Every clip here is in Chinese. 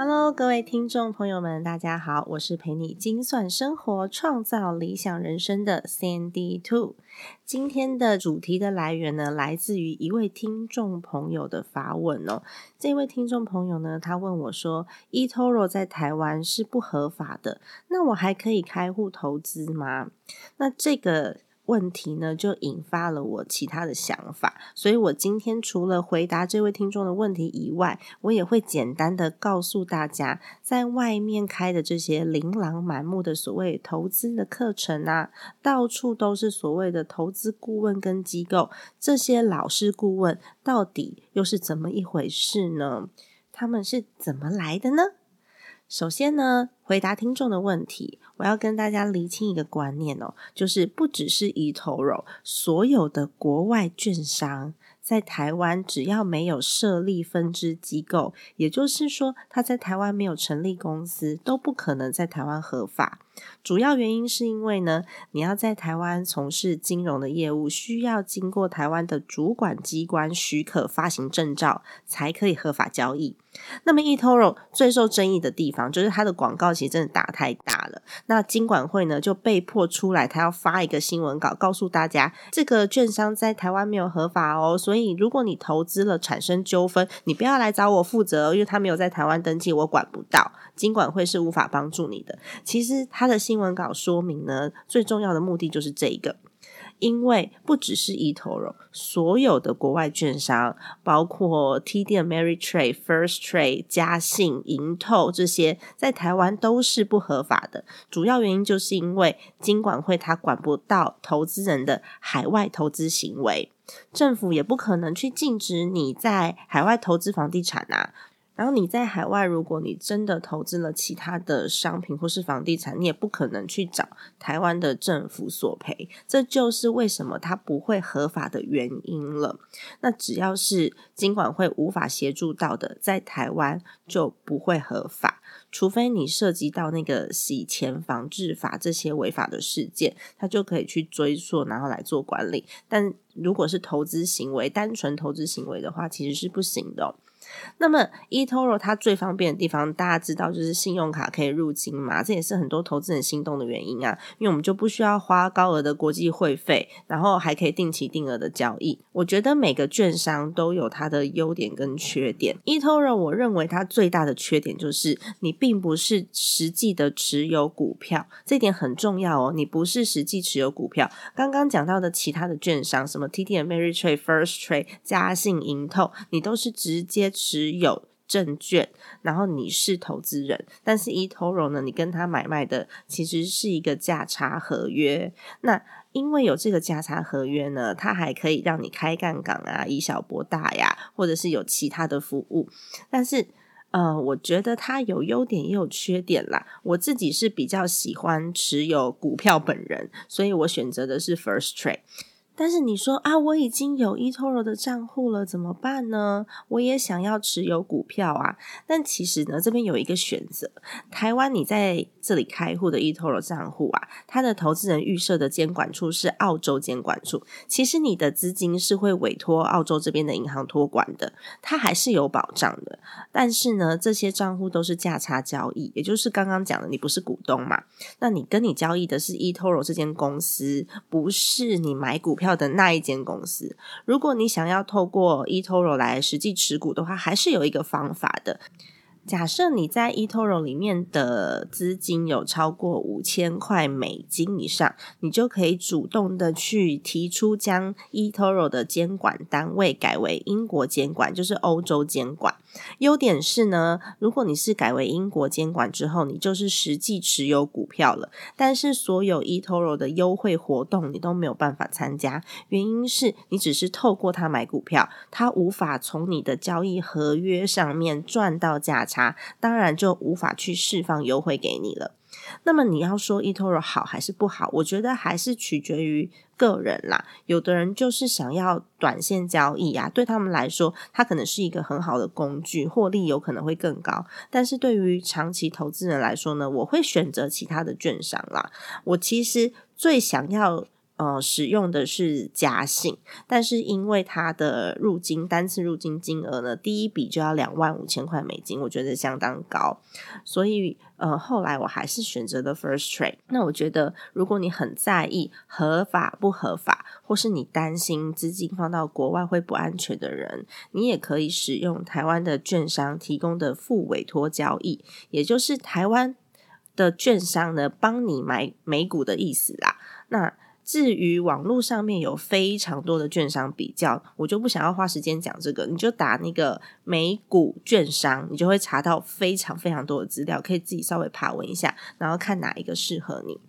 Hello，各位听众朋友们，大家好，我是陪你精算生活、创造理想人生的 Sandy Two。今天的主题的来源呢，来自于一位听众朋友的发问哦。这位听众朋友呢，他问我说：“eToro 在台湾是不合法的，那我还可以开户投资吗？”那这个。问题呢，就引发了我其他的想法，所以我今天除了回答这位听众的问题以外，我也会简单的告诉大家，在外面开的这些琳琅满目的所谓投资的课程啊，到处都是所谓的投资顾问跟机构，这些老师顾问到底又是怎么一回事呢？他们是怎么来的呢？首先呢，回答听众的问题，我要跟大家厘清一个观念哦，就是不只是 eToro，所有的国外券商在台湾只要没有设立分支机构，也就是说他在台湾没有成立公司，都不可能在台湾合法。主要原因是因为呢，你要在台湾从事金融的业务，需要经过台湾的主管机关许可发行证照，才可以合法交易。那么，eToro 最受争议的地方就是它的广告其实真的打太大了。那金管会呢就被迫出来，他要发一个新闻稿，告诉大家这个券商在台湾没有合法哦。所以，如果你投资了产生纠纷，你不要来找我负责，因为他没有在台湾登记，我管不到。金管会是无法帮助你的。其实他的新闻稿说明呢，最重要的目的就是这个。因为不只是 eToro，所有的国外券商，包括 TD Ameritrade、First Trade、嘉信、银透这些，在台湾都是不合法的。主要原因就是因为金管会它管不到投资人的海外投资行为，政府也不可能去禁止你在海外投资房地产啊。然后你在海外，如果你真的投资了其他的商品或是房地产，你也不可能去找台湾的政府索赔，这就是为什么它不会合法的原因了。那只要是金管会无法协助到的，在台湾就不会合法，除非你涉及到那个洗钱防治法这些违法的事件，它就可以去追溯，然后来做管理。但如果是投资行为，单纯投资行为的话，其实是不行的。那么，eToro 它最方便的地方，大家知道就是信用卡可以入金嘛，这也是很多投资人心动的原因啊。因为我们就不需要花高额的国际会费，然后还可以定期定额的交易。我觉得每个券商都有它的优点跟缺点。eToro 我认为它最大的缺点就是你并不是实际的持有股票，这点很重要哦。你不是实际持有股票。刚刚讲到的其他的券商，什么 TD Ameritrade、First Trade、嘉信、银透，你都是直接。有证券，然后你是投资人，但是 eToro 呢，你跟他买卖的其实是一个价差合约。那因为有这个价差合约呢，它还可以让你开杠杆啊，以小博大呀，或者是有其他的服务。但是，呃，我觉得它有优点也有缺点啦。我自己是比较喜欢持有股票本人，所以我选择的是 First Trade。但是你说啊，我已经有 eToro 的账户了，怎么办呢？我也想要持有股票啊。但其实呢，这边有一个选择，台湾你在这里开户的 eToro 账户啊，它的投资人预设的监管处是澳洲监管处。其实你的资金是会委托澳洲这边的银行托管的，它还是有保障的。但是呢，这些账户都是价差交易，也就是刚刚讲的，你不是股东嘛？那你跟你交易的是 eToro 这间公司，不是你买股票。的那一间公司，如果你想要透过 eToro 来实际持股的话，还是有一个方法的。假设你在 eToro 里面的资金有超过五千块美金以上，你就可以主动的去提出将 eToro 的监管单位改为英国监管，就是欧洲监管。优点是呢，如果你是改为英国监管之后，你就是实际持有股票了，但是所有 eToro 的优惠活动你都没有办法参加，原因是你只是透过它买股票，它无法从你的交易合约上面赚到价差。当然就无法去释放优惠给你了。那么你要说 eToro 好还是不好？我觉得还是取决于个人啦。有的人就是想要短线交易啊，对他们来说，它可能是一个很好的工具，获利有可能会更高。但是对于长期投资人来说呢，我会选择其他的券商啦。我其实最想要。呃，使用的是嘉信，但是因为它的入金单次入金金额呢，第一笔就要两万五千块美金，我觉得相当高，所以呃，后来我还是选择了 First Trade。那我觉得，如果你很在意合法不合法，或是你担心资金放到国外会不安全的人，你也可以使用台湾的券商提供的副委托交易，也就是台湾的券商呢帮你买美股的意思啦。那至于网络上面有非常多的券商比较，我就不想要花时间讲这个，你就打那个美股券商，你就会查到非常非常多的资料，可以自己稍微爬文一下，然后看哪一个适合你。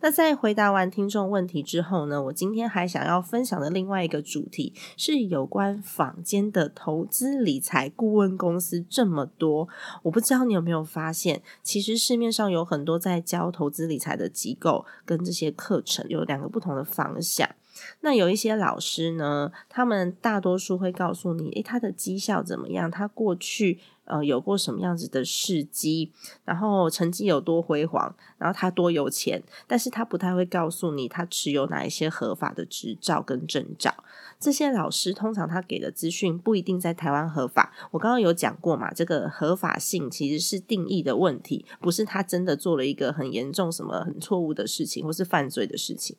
那在回答完听众问题之后呢，我今天还想要分享的另外一个主题是有关坊间的投资理财顾问公司这么多，我不知道你有没有发现，其实市面上有很多在教投资理财的机构跟这些课程有两个不同的方向。那有一些老师呢，他们大多数会告诉你，诶，他的绩效怎么样？他过去。呃，有过什么样子的事迹，然后成绩有多辉煌，然后他多有钱，但是他不太会告诉你他持有哪一些合法的执照跟证照。这些老师通常他给的资讯不一定在台湾合法。我刚刚有讲过嘛，这个合法性其实是定义的问题，不是他真的做了一个很严重、什么很错误的事情，或是犯罪的事情。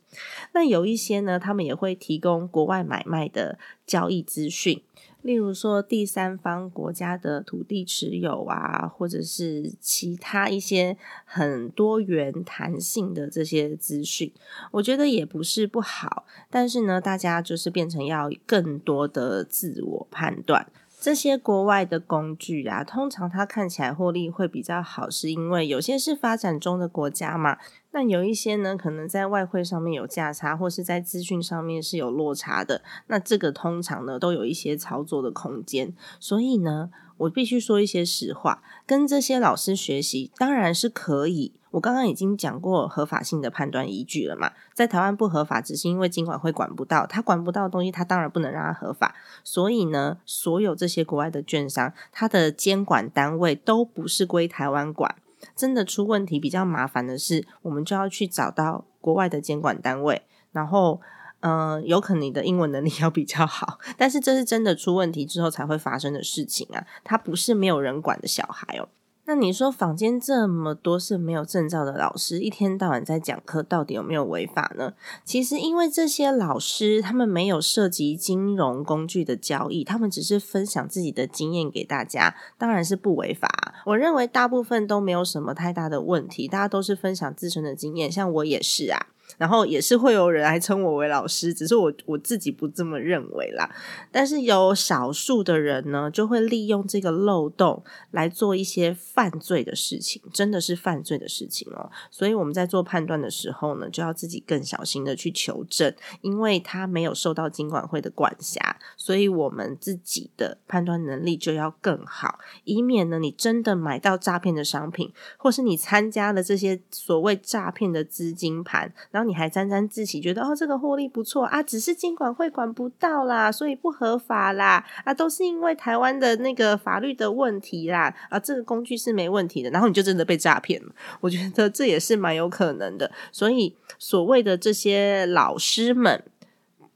那有一些呢，他们也会提供国外买卖的交易资讯。例如说，第三方国家的土地持有啊，或者是其他一些很多元弹性的这些资讯，我觉得也不是不好。但是呢，大家就是变成要更多的自我判断。这些国外的工具啊，通常它看起来获利会比较好，是因为有些是发展中的国家嘛。那有一些呢，可能在外汇上面有价差，或是在资讯上面是有落差的。那这个通常呢，都有一些操作的空间。所以呢，我必须说一些实话，跟这些老师学习当然是可以。我刚刚已经讲过合法性的判断依据了嘛，在台湾不合法，只是因为监管会管不到，他管不到的东西，他当然不能让它合法。所以呢，所有这些国外的券商，它的监管单位都不是归台湾管。真的出问题比较麻烦的是，我们就要去找到国外的监管单位，然后，嗯，有可能你的英文能力要比较好，但是这是真的出问题之后才会发生的事情啊，它不是没有人管的小孩哦。那你说坊间这么多是没有证照的老师，一天到晚在讲课，到底有没有违法呢？其实，因为这些老师他们没有涉及金融工具的交易，他们只是分享自己的经验给大家，当然是不违法。我认为大部分都没有什么太大的问题，大家都是分享自身的经验，像我也是啊。然后也是会有人来称我为老师，只是我我自己不这么认为啦。但是有少数的人呢，就会利用这个漏洞来做一些犯罪的事情，真的是犯罪的事情哦。所以我们在做判断的时候呢，就要自己更小心的去求证，因为他没有受到金管会的管辖，所以我们自己的判断能力就要更好，以免呢你真的买到诈骗的商品，或是你参加了这些所谓诈骗的资金盘，然你还沾沾自喜，觉得哦这个获利不错啊，只是监管会管不到啦，所以不合法啦啊，都是因为台湾的那个法律的问题啦啊，这个工具是没问题的，然后你就真的被诈骗了。我觉得这也是蛮有可能的，所以所谓的这些老师们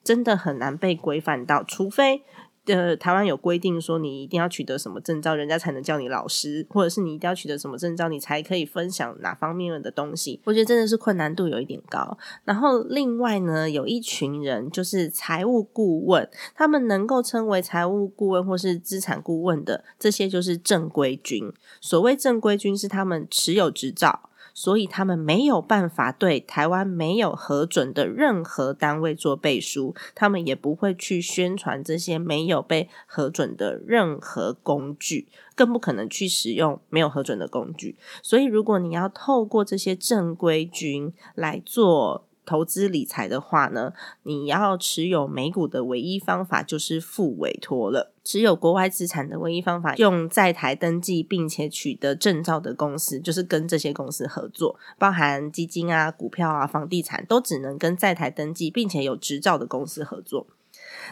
真的很难被规范到，除非呃，台湾有规定说你一定要取得什么证照，人家才能叫你老师，或者是你一定要取得什么证照，你才可以分享哪方面的东西。我觉得真的是困难度有一点高。然后另外呢，有一群人就是财务顾问，他们能够称为财务顾问或是资产顾问的，这些就是正规军。所谓正规军，是他们持有执照。所以他们没有办法对台湾没有核准的任何单位做背书，他们也不会去宣传这些没有被核准的任何工具，更不可能去使用没有核准的工具。所以，如果你要透过这些正规军来做。投资理财的话呢，你要持有美股的唯一方法就是付委托了。持有国外资产的唯一方法，用在台登记并且取得证照的公司，就是跟这些公司合作，包含基金啊、股票啊、房地产，都只能跟在台登记并且有执照的公司合作。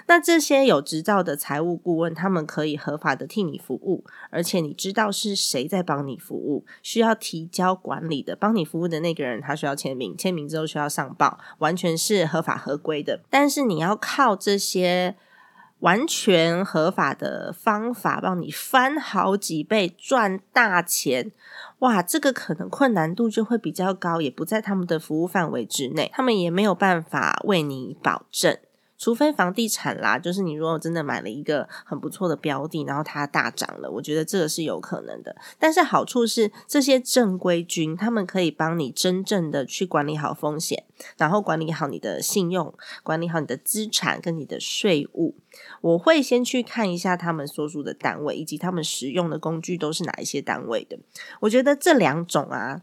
那这些有执照的财务顾问，他们可以合法的替你服务，而且你知道是谁在帮你服务，需要提交管理的，帮你服务的那个人他需要签名，签名之后需要上报，完全是合法合规的。但是你要靠这些完全合法的方法帮你翻好几倍赚大钱，哇，这个可能困难度就会比较高，也不在他们的服务范围之内，他们也没有办法为你保证。除非房地产啦，就是你如果真的买了一个很不错的标的，然后它大涨了，我觉得这个是有可能的。但是好处是，这些正规军他们可以帮你真正的去管理好风险，然后管理好你的信用，管理好你的资产跟你的税务。我会先去看一下他们所属的单位，以及他们使用的工具都是哪一些单位的。我觉得这两种啊。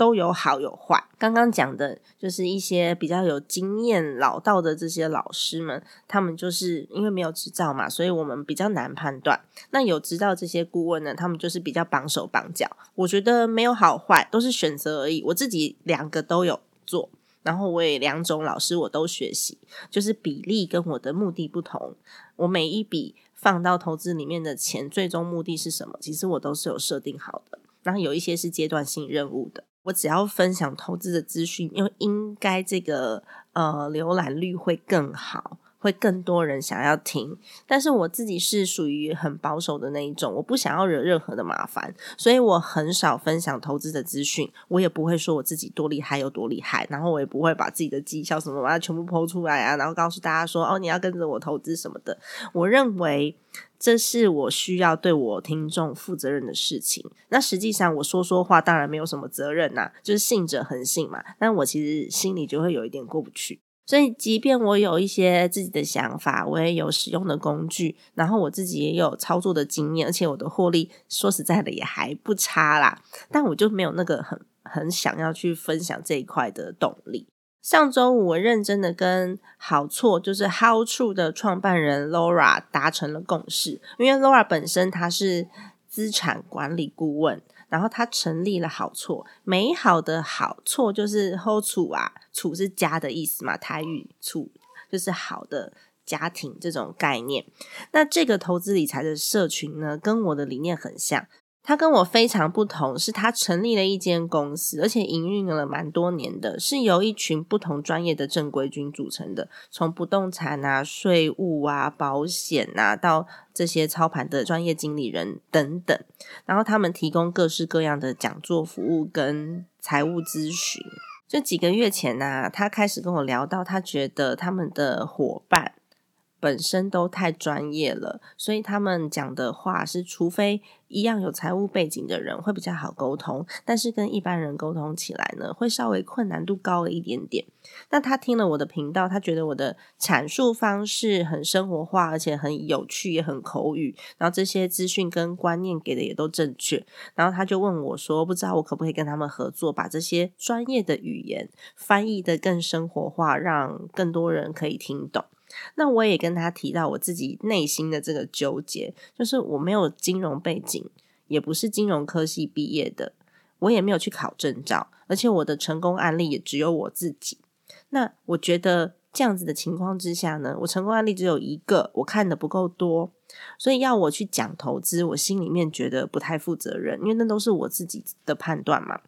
都有好有坏。刚刚讲的就是一些比较有经验、老道的这些老师们，他们就是因为没有执照嘛，所以我们比较难判断。那有执照这些顾问呢，他们就是比较绑手绑脚。我觉得没有好坏，都是选择而已。我自己两个都有做，然后我也两种老师我都学习，就是比例跟我的目的不同。我每一笔放到投资里面的钱，最终目的是什么？其实我都是有设定好的。然后有一些是阶段性任务的。我只要分享投资的资讯，因为应该这个呃浏览率会更好，会更多人想要听。但是我自己是属于很保守的那一种，我不想要惹任何的麻烦，所以我很少分享投资的资讯。我也不会说我自己多厉害有多厉害，然后我也不会把自己的绩效什么把它全部抛出来啊，然后告诉大家说哦你要跟着我投资什么的。我认为。这是我需要对我听众负责任的事情。那实际上我说说话，当然没有什么责任呐，就是信者恒信嘛。但我其实心里就会有一点过不去。所以，即便我有一些自己的想法，我也有使用的工具，然后我自己也有操作的经验，而且我的获利说实在的也还不差啦。但我就没有那个很很想要去分享这一块的动力。上周五，我认真的跟好错就是 How True 的创办人 Laura 达成了共识。因为 Laura 本身他是资产管理顾问，然后它成立了好错，美好的好错就是 Hold 处啊，处是家的意思嘛，台语处就是好的家庭这种概念。那这个投资理财的社群呢，跟我的理念很像。他跟我非常不同，是他成立了一间公司，而且营运了蛮多年的，是由一群不同专业的正规军组成的，从不动产啊、税务啊、保险啊，到这些操盘的专业经理人等等，然后他们提供各式各样的讲座服务跟财务咨询。就几个月前呢，他开始跟我聊到，他觉得他们的伙伴。本身都太专业了，所以他们讲的话是，除非一样有财务背景的人会比较好沟通，但是跟一般人沟通起来呢，会稍微困难度高了一点点。那他听了我的频道，他觉得我的阐述方式很生活化，而且很有趣，也很口语，然后这些资讯跟观念给的也都正确。然后他就问我说：“不知道我可不可以跟他们合作，把这些专业的语言翻译的更生活化，让更多人可以听懂。”那我也跟他提到我自己内心的这个纠结，就是我没有金融背景，也不是金融科系毕业的，我也没有去考证照，而且我的成功案例也只有我自己。那我觉得这样子的情况之下呢，我成功案例只有一个，我看的不够多，所以要我去讲投资，我心里面觉得不太负责任，因为那都是我自己的判断嘛。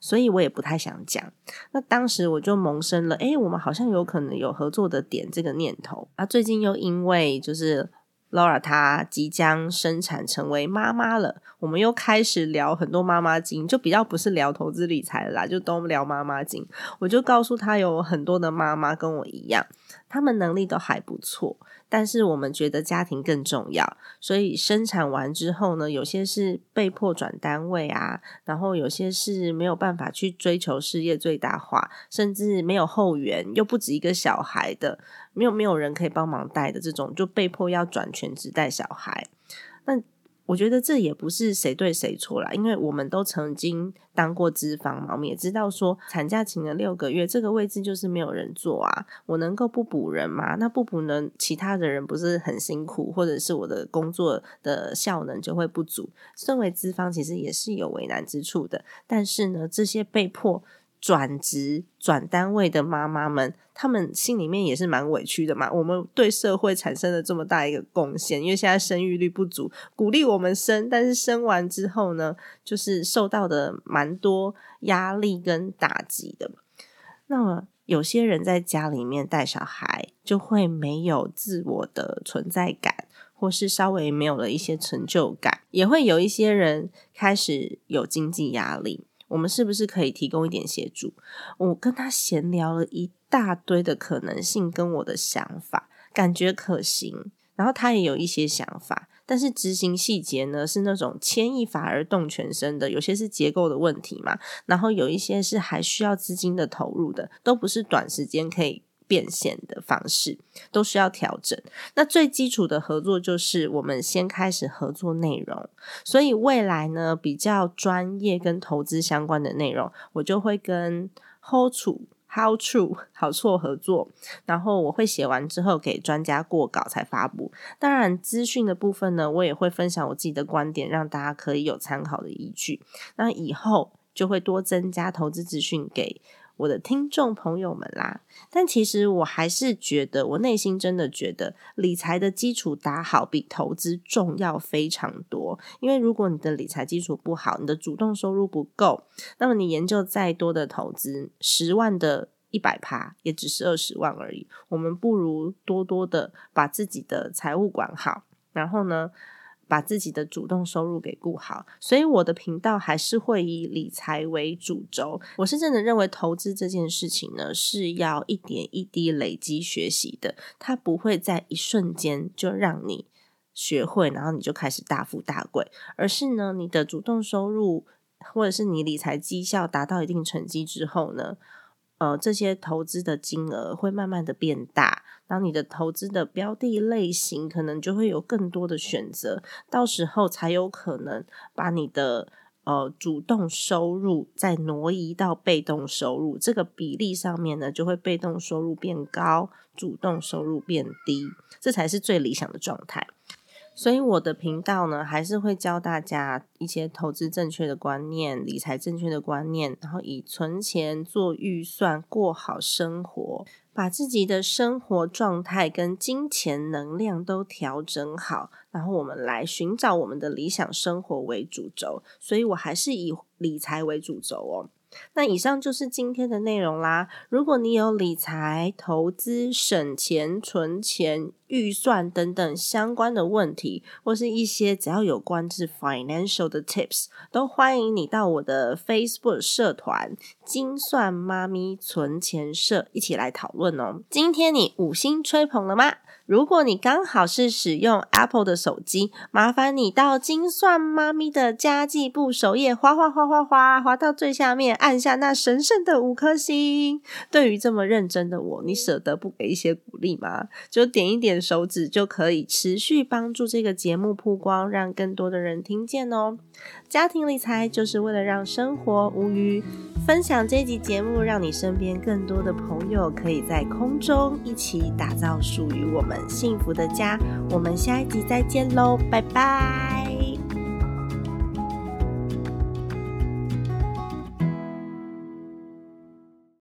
所以我也不太想讲。那当时我就萌生了，哎，我们好像有可能有合作的点这个念头。啊，最近又因为就是 Laura 她即将生产成为妈妈了，我们又开始聊很多妈妈经，就比较不是聊投资理财啦，就都聊妈妈经。我就告诉她，有很多的妈妈跟我一样，他们能力都还不错。但是我们觉得家庭更重要，所以生产完之后呢，有些是被迫转单位啊，然后有些是没有办法去追求事业最大化，甚至没有后援，又不止一个小孩的，没有没有人可以帮忙带的这种，就被迫要转全职带小孩。那我觉得这也不是谁对谁错啦，因为我们都曾经当过资方嘛，我们也知道说产假请了六个月，这个位置就是没有人做啊，我能够不补人吗？那不补呢，其他的人不是很辛苦，或者是我的工作的效能就会不足。身为资方，其实也是有为难之处的，但是呢，这些被迫。转职转单位的妈妈们，她们心里面也是蛮委屈的嘛。我们对社会产生了这么大一个贡献，因为现在生育率不足，鼓励我们生，但是生完之后呢，就是受到的蛮多压力跟打击的。那么有些人在家里面带小孩，就会没有自我的存在感，或是稍微没有了一些成就感，也会有一些人开始有经济压力。我们是不是可以提供一点协助？我跟他闲聊了一大堆的可能性跟我的想法，感觉可行。然后他也有一些想法，但是执行细节呢是那种牵一发而动全身的，有些是结构的问题嘛。然后有一些是还需要资金的投入的，都不是短时间可以。变现的方式都需要调整。那最基础的合作就是我们先开始合作内容。所以未来呢，比较专业跟投资相关的内容，我就会跟 How true How to 好错合作。然后我会写完之后给专家过稿才发布。当然，资讯的部分呢，我也会分享我自己的观点，让大家可以有参考的依据。那以后就会多增加投资资讯给。我的听众朋友们啦，但其实我还是觉得，我内心真的觉得理财的基础打好比投资重要非常多。因为如果你的理财基础不好，你的主动收入不够，那么你研究再多的投资，十万的一百趴也只是二十万而已。我们不如多多的把自己的财务管好，然后呢？把自己的主动收入给顾好，所以我的频道还是会以理财为主轴。我是真的认为投资这件事情呢，是要一点一滴累积学习的，它不会在一瞬间就让你学会，然后你就开始大富大贵，而是呢，你的主动收入或者是你理财绩效达到一定成绩之后呢。呃，这些投资的金额会慢慢的变大，然后你的投资的标的类型可能就会有更多的选择，到时候才有可能把你的呃主动收入再挪移到被动收入，这个比例上面呢，就会被动收入变高，主动收入变低，这才是最理想的状态。所以我的频道呢，还是会教大家一些投资正确的观念、理财正确的观念，然后以存钱做预算，过好生活，把自己的生活状态跟金钱能量都调整好，然后我们来寻找我们的理想生活为主轴。所以我还是以理财为主轴哦。那以上就是今天的内容啦。如果你有理财、投资、省钱、存钱、预算等等相关的问题，或是一些只要有关是 financial 的 tips，都欢迎你到我的 Facebook 社团“精算妈咪存钱社”一起来讨论哦。今天你五星吹捧了吗？如果你刚好是使用 Apple 的手机，麻烦你到精算妈咪的家计部首页，滑滑滑滑滑，滑到最下面，按下那神圣的五颗星。对于这么认真的我，你舍得不给一些鼓励吗？就点一点手指，就可以持续帮助这个节目曝光，让更多的人听见哦。家庭理财就是为了让生活无虞。分享这集节目，让你身边更多的朋友可以在空中一起打造属于我们们幸福的家。我们下一集再见喽，拜拜。